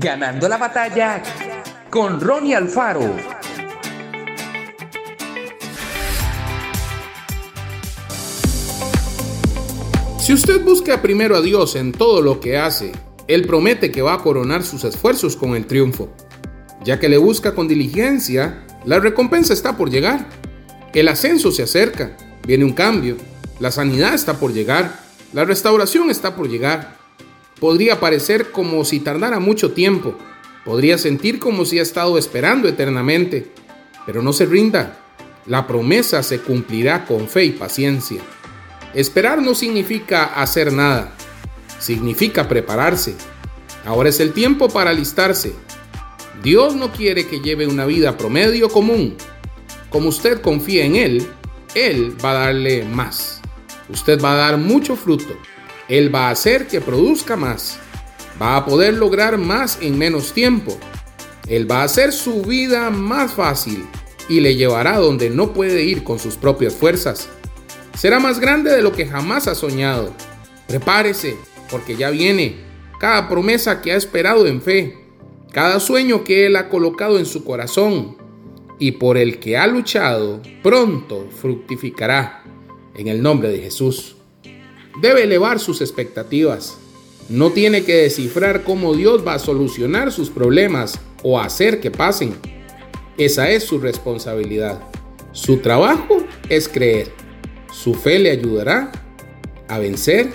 Ganando la batalla con Ronnie Alfaro. Si usted busca primero a Dios en todo lo que hace, Él promete que va a coronar sus esfuerzos con el triunfo. Ya que le busca con diligencia, la recompensa está por llegar. El ascenso se acerca, viene un cambio, la sanidad está por llegar, la restauración está por llegar. Podría parecer como si tardara mucho tiempo, podría sentir como si ha estado esperando eternamente, pero no se rinda, la promesa se cumplirá con fe y paciencia. Esperar no significa hacer nada, significa prepararse. Ahora es el tiempo para alistarse. Dios no quiere que lleve una vida promedio común. Como usted confía en Él, Él va a darle más. Usted va a dar mucho fruto. Él va a hacer que produzca más. Va a poder lograr más en menos tiempo. Él va a hacer su vida más fácil y le llevará donde no puede ir con sus propias fuerzas. Será más grande de lo que jamás ha soñado. Prepárese, porque ya viene cada promesa que ha esperado en fe, cada sueño que Él ha colocado en su corazón y por el que ha luchado, pronto fructificará en el nombre de Jesús. Debe elevar sus expectativas. No tiene que descifrar cómo Dios va a solucionar sus problemas o hacer que pasen. Esa es su responsabilidad. Su trabajo es creer. Su fe le ayudará a vencer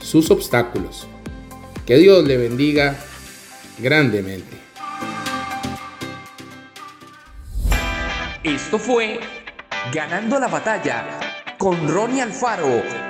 sus obstáculos. Que Dios le bendiga grandemente. Esto fue Ganando la batalla con Ronnie Alfaro.